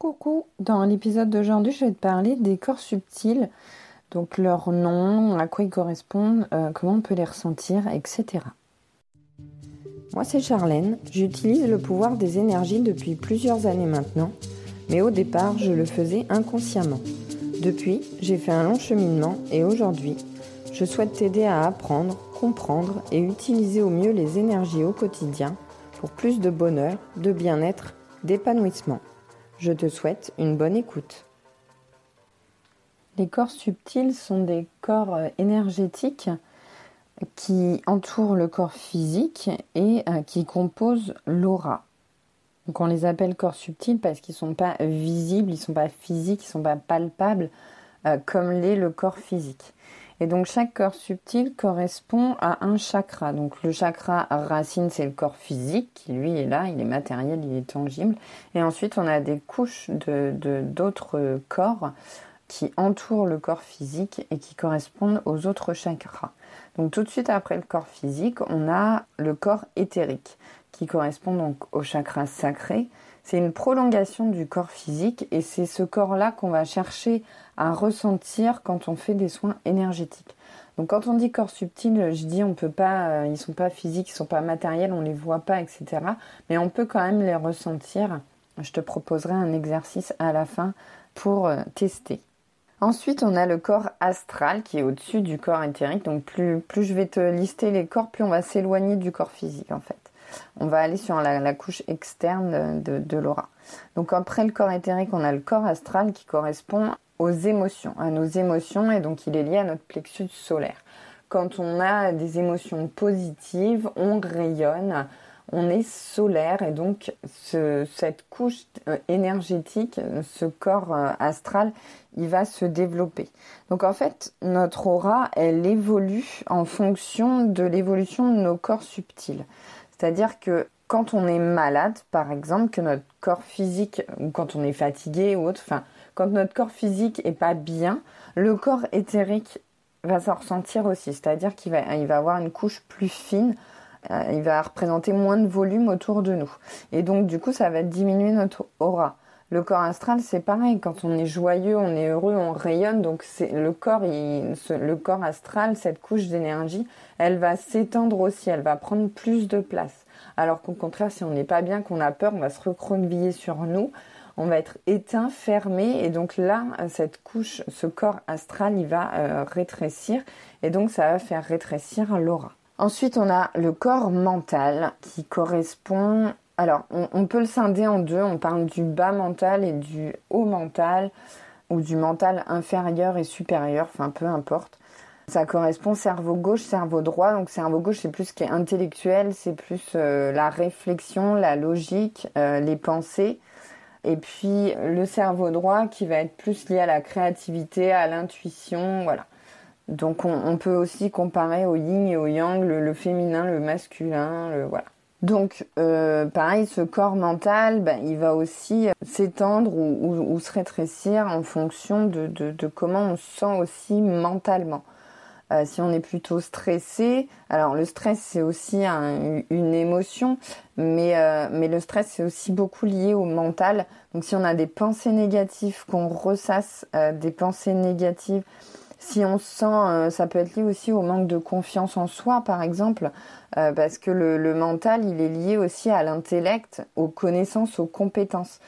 Coucou, dans l'épisode d'aujourd'hui, je vais te parler des corps subtils, donc leur nom, à quoi ils correspondent, euh, comment on peut les ressentir, etc. Moi, c'est Charlène. J'utilise le pouvoir des énergies depuis plusieurs années maintenant, mais au départ, je le faisais inconsciemment. Depuis, j'ai fait un long cheminement et aujourd'hui, je souhaite t'aider à apprendre, comprendre et utiliser au mieux les énergies au quotidien pour plus de bonheur, de bien-être, d'épanouissement. Je te souhaite une bonne écoute. Les corps subtils sont des corps euh, énergétiques qui entourent le corps physique et euh, qui composent l'aura. Donc on les appelle corps subtils parce qu'ils ne sont pas visibles, ils ne sont pas physiques, ils ne sont pas palpables euh, comme l'est le corps physique. Et donc chaque corps subtil correspond à un chakra. Donc le chakra racine, c'est le corps physique qui lui est là, il est matériel, il est tangible. Et ensuite on a des couches de d'autres corps qui entourent le corps physique et qui correspondent aux autres chakras. Donc tout de suite après le corps physique, on a le corps éthérique qui correspond donc au chakra sacré. C'est une prolongation du corps physique et c'est ce corps-là qu'on va chercher à ressentir quand on fait des soins énergétiques. Donc quand on dit corps subtil, je dis on peut pas, euh, ils sont pas physiques, ils sont pas matériels, on les voit pas, etc. Mais on peut quand même les ressentir. Je te proposerai un exercice à la fin pour euh, tester. Ensuite, on a le corps astral qui est au-dessus du corps éthérique. Donc plus, plus je vais te lister les corps, plus on va s'éloigner du corps physique en fait. On va aller sur la, couche externe de, l'aura. Donc après le corps éthérique, on a le corps astral qui correspond aux émotions, à nos émotions, et donc il est lié à notre plexus solaire. Quand on a des émotions positives, on rayonne, on est solaire, et donc cette couche euh, énergétique, ce corps euh, astral, il va se développer. Donc en fait, notre aura, elle évolue en fonction de l'évolution de nos corps subtils. C'est-à-dire que quand on est malade, par exemple, que notre corps physique, ou quand on est fatigué ou autre, enfin, quand notre corps physique est pas bien, le corps éthérique va s'en ressentir aussi. C'est-à-dire qu'il va, avoir une couche plus fine, euh, il va représenter moins de volume autour de nous. Et donc, du coup, ça va diminuer notre aura. Le corps astral, c'est pareil. Quand on est joyeux, on est heureux, on rayonne. Donc, le corps, le corps astral, cette couche d'énergie, elle va s'étendre aussi. Elle va prendre plus de place. Alors qu'au contraire, si on n'est pas bien, qu'on a peur, on va se recroqueviller sur nous. On va être éteint, fermé, et donc là, cette couche, ce corps astral, il va euh, rétrécir, et donc ça va faire rétrécir l'aura. Ensuite, on a le corps mental qui correspond. Alors, on, peut le scinder en deux. On parle du bas mental et du haut mental, ou du mental inférieur et supérieur, enfin peu importe. Ça correspond cerveau gauche, cerveau droit. Donc cerveau gauche, c'est plus ce qui est intellectuel, c'est plus euh, la réflexion, la logique, euh, les pensées. Et puis le cerveau droit qui va être plus lié à la créativité, à l'intuition, voilà. Donc on, peut aussi comparer au yin et au yang, le, féminin, le masculin, le voilà. Donc euh, pareil, ce corps mental, ben, il va aussi s'étendre ou, se rétrécir en fonction de, de comment on se sent aussi mentalement. Euh, si on est plutôt stressé, alors le stress c'est aussi une émotion, mais, euh, mais le stress c'est aussi beaucoup lié au mental. Donc si on a des pensées négatives, qu'on ressasse euh, des pensées négatives, si on sent, ça peut être lié aussi au manque de confiance en soi par exemple, parce que le, le mental il est lié aussi à l'intellect, aux connaissances, aux compétences.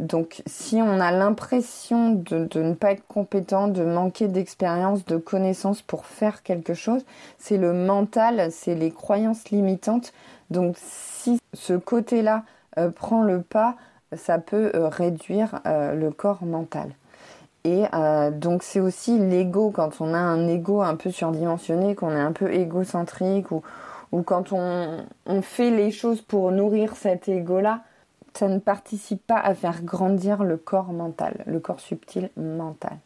Donc si on a l'impression de, ne pas être compétent, de manquer d'expérience, de connaissances pour faire quelque chose, c'est le mental, c'est les croyances limitantes. Donc si ce côté-là euh, prend le pas, ça peut euh, réduire euh, le corps mental. Et donc c'est aussi l'ego, quand on a un ego un peu surdimensionné, qu'on est un peu égocentrique ou, ou quand on, fait les choses pour nourrir cet ego-là, ça ne participe pas à faire grandir le corps mental, le corps subtil mental.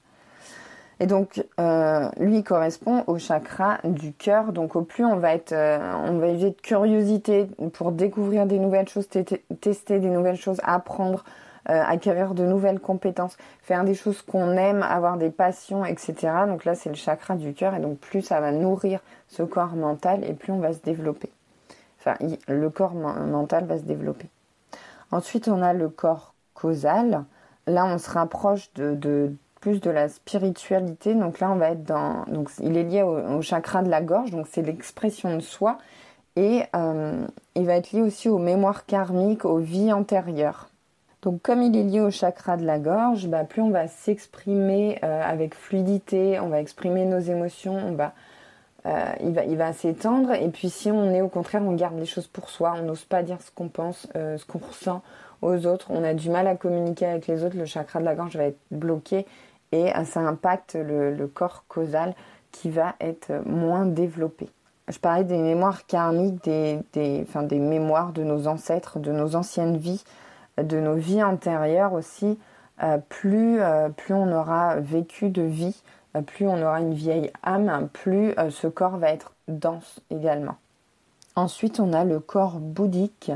Et donc, euh, lui correspond au chakra du cœur. Donc, au plus on va être, euh, on va de curiosité pour découvrir des nouvelles choses, tester des nouvelles choses, apprendre, euh, acquérir de nouvelles compétences, faire des choses qu'on aime, avoir des passions, etc. Donc là, c'est le chakra du cœur. Et donc, plus ça va nourrir ce corps mental et plus on va se développer. Enfin, le corps mental va se développer. Ensuite, on a le corps causal. là, on se rapproche de, plus de la spiritualité. Donc là, on va être dans. Donc, il est lié au, chakra de la gorge, donc c'est l'expression de soi. Et euh, il va être lié aussi aux mémoires karmiques, aux vies antérieures. Donc comme il est lié au chakra de la gorge, bah, plus on va s'exprimer euh, avec fluidité, on va exprimer nos émotions, euh, il va, s'étendre. Et puis si on est au contraire, on garde les choses pour soi, on n'ose pas dire ce qu'on pense, ce qu'on ressent aux autres, on a du mal à communiquer avec les autres, le chakra de la gorge va être bloqué et ça impacte le corps causal qui va être moins développé je parlais des mémoires karmiques, des mémoires de nos ancêtres, de nos anciennes vies, de nos vies antérieures aussi. Euh, plus, euh, plus on aura vécu de vie, euh, plus on aura une vieille âme, plus ce corps va être dense également. Ensuite, on a le corps bouddhique.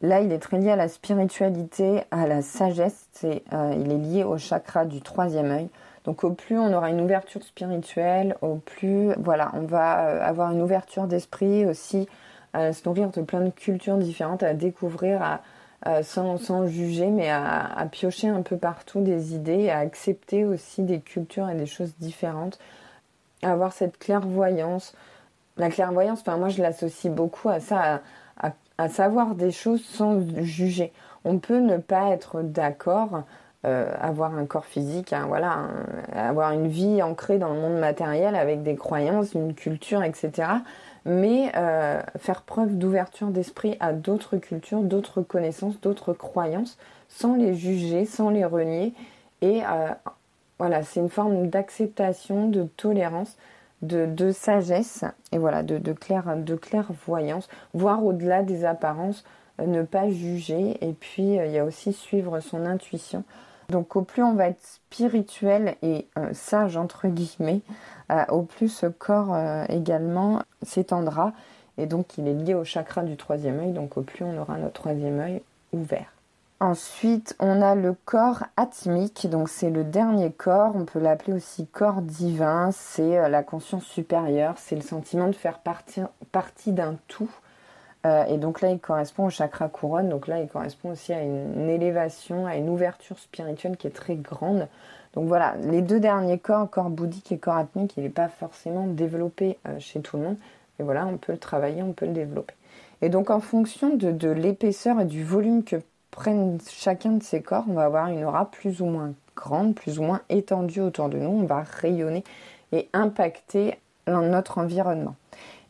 Là, il est très lié à la spiritualité, à la sagesse. il est lié au chakra du troisième œil. Donc au plus on aura une ouverture spirituelle, au plus voilà, on va avoir une ouverture d'esprit aussi, à se nourrir de plein de cultures différentes, à découvrir, sans, juger, mais à, piocher un peu partout des idées, à accepter aussi des cultures et des choses différentes, à avoir cette clairvoyance. La clairvoyance, enfin moi je l'associe beaucoup à ça, à savoir des choses sans juger. On peut ne pas être d'accord euh, avoir un corps physique, hein, voilà, avoir une vie ancrée dans le monde matériel avec des croyances, une culture, etc. Mais euh, faire preuve d'ouverture d'esprit à d'autres cultures, d'autres connaissances, d'autres croyances, sans les juger, sans les renier. Et euh, voilà, c'est une forme d'acceptation, de tolérance, de, sagesse et voilà, de, de, de clairvoyance, voir au-delà des apparences, ne pas juger et puis il y a aussi suivre son intuition donc au plus on va être spirituel et euh, sage entre guillemets, euh, au plus ce corps euh, également s'étendra. Et donc il est lié au chakra du troisième œil, donc au plus on aura notre troisième œil ouvert. Ensuite, on a le corps atmique, donc c'est le dernier corps, on peut l'appeler aussi corps divin, c'est la conscience supérieure, c'est le sentiment de faire partie d'un tout, euh, et donc là, il correspond au chakra couronne. Donc là, il correspond aussi à une, élévation, à une ouverture spirituelle qui est très grande. Donc voilà, les deux derniers corps, corps bouddhique et corps atmique, il n'est pas forcément développé euh, chez tout le monde. Et voilà, on peut le travailler, on peut le développer. Et donc en fonction de, de l'épaisseur et du volume que prennent chacun de ces corps, on va avoir une aura plus ou moins grande, plus ou moins étendue autour de nous. On va rayonner et impacter notre environnement.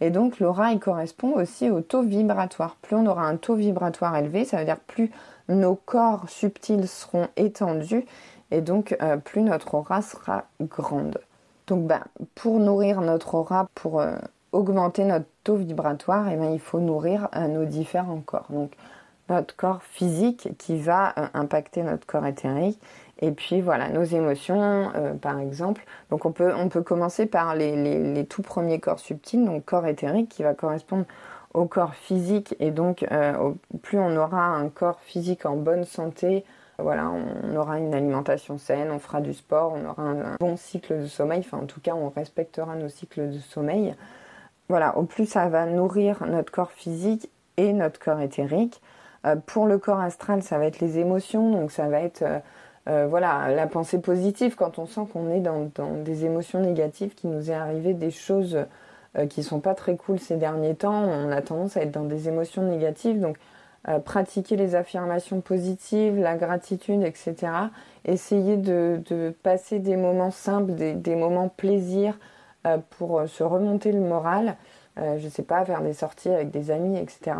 Et donc l'aura, il correspond aussi au taux vibratoire. Plus on aura un taux vibratoire élevé, ça veut dire plus nos corps subtils seront étendus et donc euh, plus notre aura sera grande. Donc ben, pour nourrir notre aura, pour euh, augmenter notre taux vibratoire, eh ben, il faut nourrir euh, nos différents corps. Donc notre corps physique qui va impacter notre corps éthérique et puis voilà, nos émotions, euh, par exemple. Donc on peut, on peut commencer par les, les, tout premiers corps subtils, donc corps éthérique qui va correspondre au corps physique. Et donc euh, plus on aura un corps physique en bonne santé, voilà, on aura une alimentation saine, on fera du sport, on aura un, bon cycle de sommeil. Enfin en tout cas, on respectera nos cycles de sommeil. Voilà, au plus ça va nourrir notre corps physique et notre corps éthérique. Euh, pour le corps astral, ça va être les émotions, donc ça va être euh, voilà, la pensée positive quand on sent qu'on est dans, des émotions négatives, qu'il nous est arrivé des choses euh, qui sont pas très cool ces derniers temps, on a tendance à être dans des émotions négatives. Donc, euh, pratiquer les affirmations positives, la gratitude, etc. Essayer de, passer des moments simples, des, moments plaisir pour se remonter le moral. je ne sais pas, faire des sorties avec des amis, etc.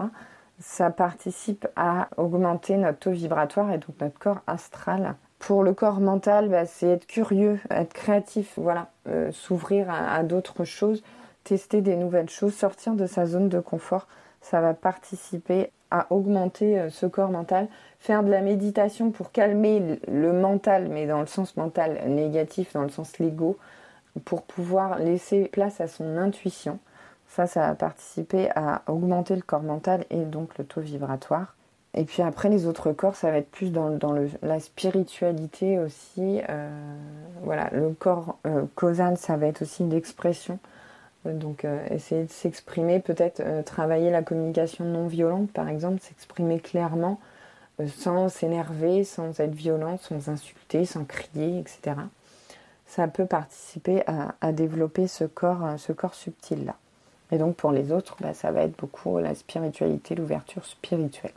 Ça participe à augmenter notre taux vibratoire et donc notre corps astral. Pour le corps mental, bah, c'est être curieux, être créatif, voilà, euh, s'ouvrir à, d'autres choses, tester des nouvelles choses, sortir de sa zone de confort. Ça va participer à augmenter euh, ce corps mental, faire de la méditation pour calmer le mental, mais dans le sens mental négatif, dans le sens l'ego, pour pouvoir laisser place à son intuition. Ça, ça va participer à augmenter le corps mental et donc le taux vibratoire. Et puis après, les autres corps, ça va être plus dans, la spiritualité aussi. Euh, voilà, le corps euh, causal, ça va être aussi l'expression. Euh, donc, essayer de s'exprimer, peut-être travailler la communication non violente, par exemple, s'exprimer clairement, sans s'énerver, sans être violent, sans insulter, sans crier, etc. Ça peut participer à, développer ce corps, ce corps subtil-là. Et donc pour les autres, bah, ça va être beaucoup la spiritualité, l'ouverture spirituelle.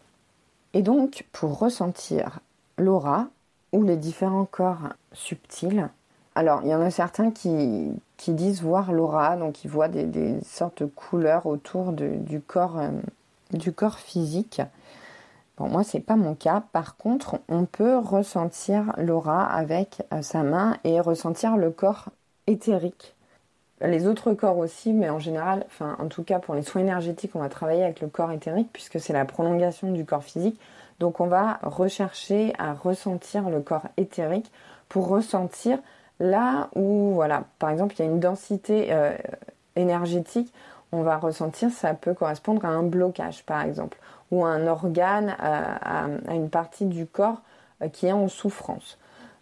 Et donc pour ressentir l'aura ou les différents corps subtils, alors il y en a certains qui, disent voir l'aura, donc ils voient des, sortes de couleurs autour du, corps, euh, du corps physique. Bon, moi, c'est pas mon cas. Par contre, on peut ressentir l'aura avec euh, sa main et ressentir le corps éthérique. Les autres corps aussi, mais en général, enfin, en tout cas pour les soins énergétiques, on va travailler avec le corps éthérique puisque c'est la prolongation du corps physique. Donc, on va rechercher à ressentir le corps éthérique pour ressentir là où, voilà, par exemple, il y a une densité euh, énergétique, on va ressentir, ça peut correspondre à un blocage, par exemple ou un organe, à, une partie du corps euh, qui est en souffrance.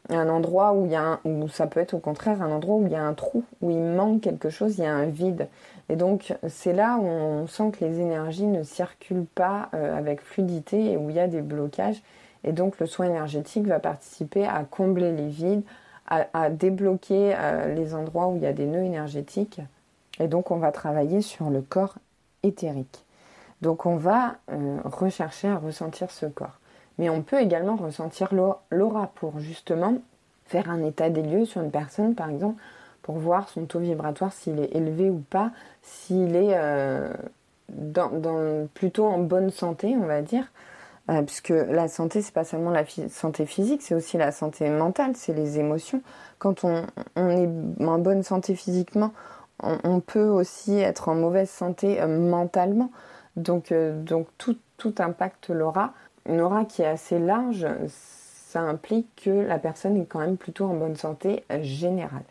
Un endroit où il y a un, où ça peut être au contraire un endroit où il y a un trou, où il manque quelque chose, il y a un vide. Et donc c'est là où on sent que les énergies ne circulent pas euh, avec fluidité et où il y a des blocages. Et donc le soin énergétique va participer à combler les vides, à, débloquer euh, les endroits où il y a des nœuds énergétiques. Et donc on va travailler sur le corps éthérique. Donc on va euh, rechercher à ressentir ce corps. Mais on peut également ressentir l'aura pour justement faire un état des lieux sur une personne, par exemple, pour voir son taux vibratoire, s'il est élevé ou pas, s'il est euh, plutôt en bonne santé, on va dire. Euh, puisque la santé, c'est pas seulement la santé physique, c'est aussi la santé mentale, c'est les émotions. Quand on, est en bonne santé physiquement, on, peut aussi être en mauvaise santé mentalement. Donc, euh, donc tout, tout impacte l'aura. Une aura qui est assez large, ça implique que la personne est quand même plutôt en bonne santé générale.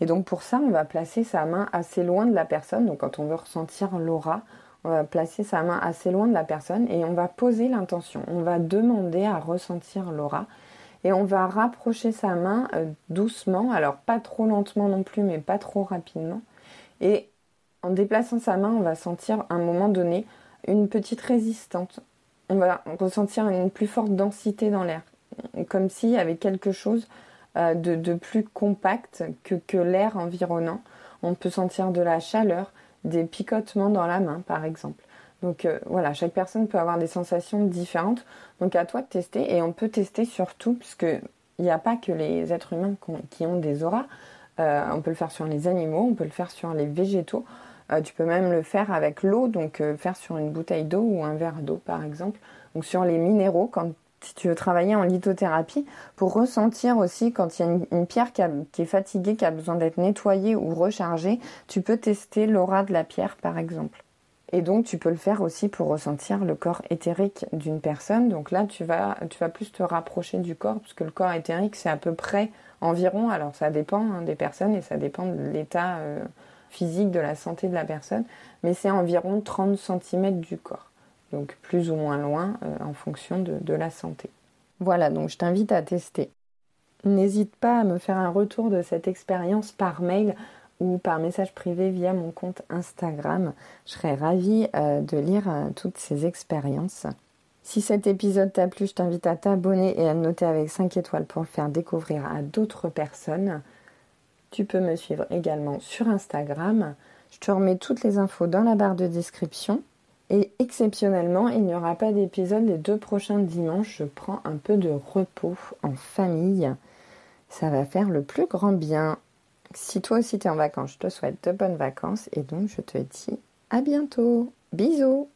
Et donc pour ça, on va placer sa main assez loin de la personne. Donc quand on veut ressentir l'aura, on va placer sa main assez loin de la personne et on va poser l'intention. On va demander à ressentir l'aura et on va rapprocher sa main euh, doucement, alors pas trop lentement non plus, mais pas trop rapidement. Et en déplaçant sa main, on va sentir à un moment donné une petite résistante. On va ressentir une plus forte densité dans l'air, comme s'il y avait quelque chose euh, de, plus compact que, l'air environnant. On peut sentir de la chaleur, des picotements dans la main par exemple. Donc euh, voilà, chaque personne peut avoir des sensations différentes. Donc à toi de tester et on peut tester surtout il n'y a pas que les êtres humains qui ont des auras. Euh, on peut le faire sur les animaux, on peut le faire sur les végétaux. Euh, tu peux même le faire avec l'eau, donc euh, faire sur une bouteille d'eau ou un verre d'eau par exemple. Donc sur les minéraux, quand tu veux travailler en lithothérapie, pour ressentir aussi quand il y a une, pierre qui, qui, est fatiguée, qui a besoin d'être nettoyée ou rechargée, tu peux tester l'aura de la pierre par exemple. Et donc tu peux le faire aussi pour ressentir le corps éthérique d'une personne. Donc là tu vas, tu vas plus te rapprocher du corps, puisque le corps éthérique c'est à peu près environ, alors ça dépend hein, des personnes et ça dépend de l'état euh, physique de la santé de la personne, mais c'est environ 30 cm du corps, donc plus ou moins loin euh, en fonction de, la santé. Voilà, donc je t'invite à tester. N'hésite pas à me faire un retour de cette expérience par mail ou par message privé via mon compte Instagram. Je serais ravie euh, de lire toutes ces expériences. Si cet épisode t'a plu, je t'invite à t'abonner et à noter avec 5 étoiles pour le faire découvrir à d'autres personnes. Tu peux me suivre également sur Instagram. Je te remets toutes les infos dans la barre de description. Et exceptionnellement, il n'y aura pas d'épisode les deux prochains dimanches. Je prends un peu de repos en famille. Ça va faire le plus grand bien. Si toi aussi tu es en vacances, je te souhaite de bonnes vacances et donc je te dis à bientôt. Bisous